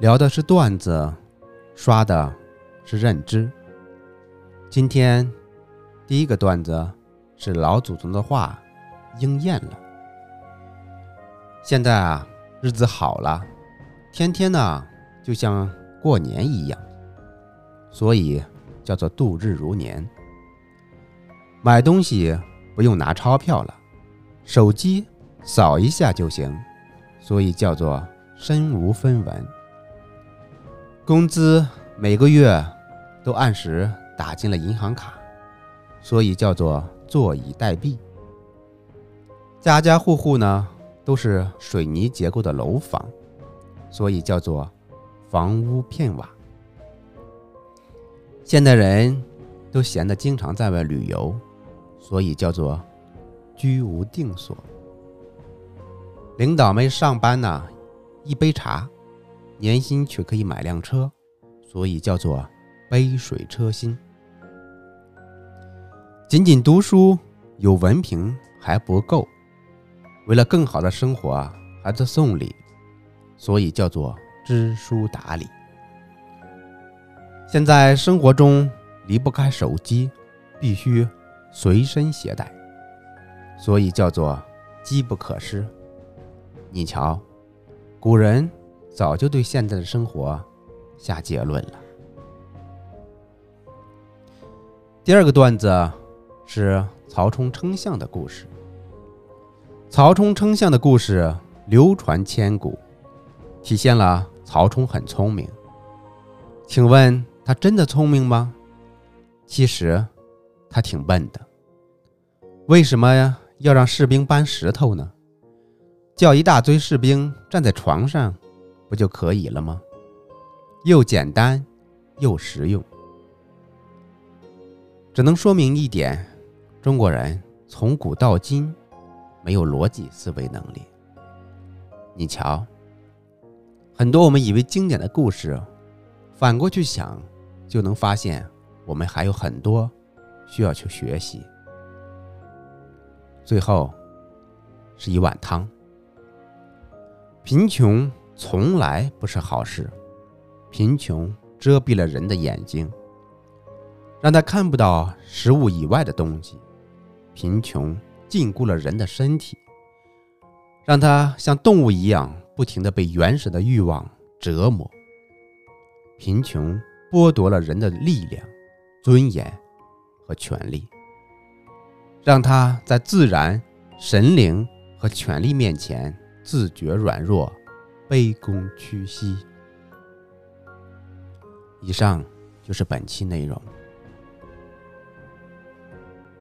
聊的是段子，刷的是认知。今天第一个段子是老祖宗的话应验了。现在啊，日子好了，天天呢就像过年一样，所以叫做度日如年。买东西不用拿钞票了，手机扫一下就行，所以叫做身无分文。工资每个月都按时打进了银行卡，所以叫做坐以待毙。家家户户呢都是水泥结构的楼房，所以叫做房屋片瓦。现代人都闲得经常在外旅游，所以叫做居无定所。领导们上班呢，一杯茶。年薪却可以买辆车，所以叫做杯水车薪。仅仅读书有文凭还不够，为了更好的生活，还得送礼，所以叫做知书达理。现在生活中离不开手机，必须随身携带，所以叫做机不可失。你瞧，古人。早就对现在的生活下结论了。第二个段子是曹冲称象的故事。曹冲称象的故事流传千古，体现了曹冲很聪明。请问他真的聪明吗？其实他挺笨的。为什么呀？要让士兵搬石头呢？叫一大堆士兵站在床上。不就可以了吗？又简单又实用，只能说明一点：中国人从古到今没有逻辑思维能力。你瞧，很多我们以为经典的故事，反过去想，就能发现我们还有很多需要去学习。最后是一碗汤，贫穷。从来不是好事，贫穷遮蔽了人的眼睛，让他看不到食物以外的东西；贫穷禁锢了人的身体，让他像动物一样不停地被原始的欲望折磨；贫穷剥夺了人的力量、尊严和权利，让他在自然、神灵和权力面前自觉软弱。卑躬屈膝。以上就是本期内容。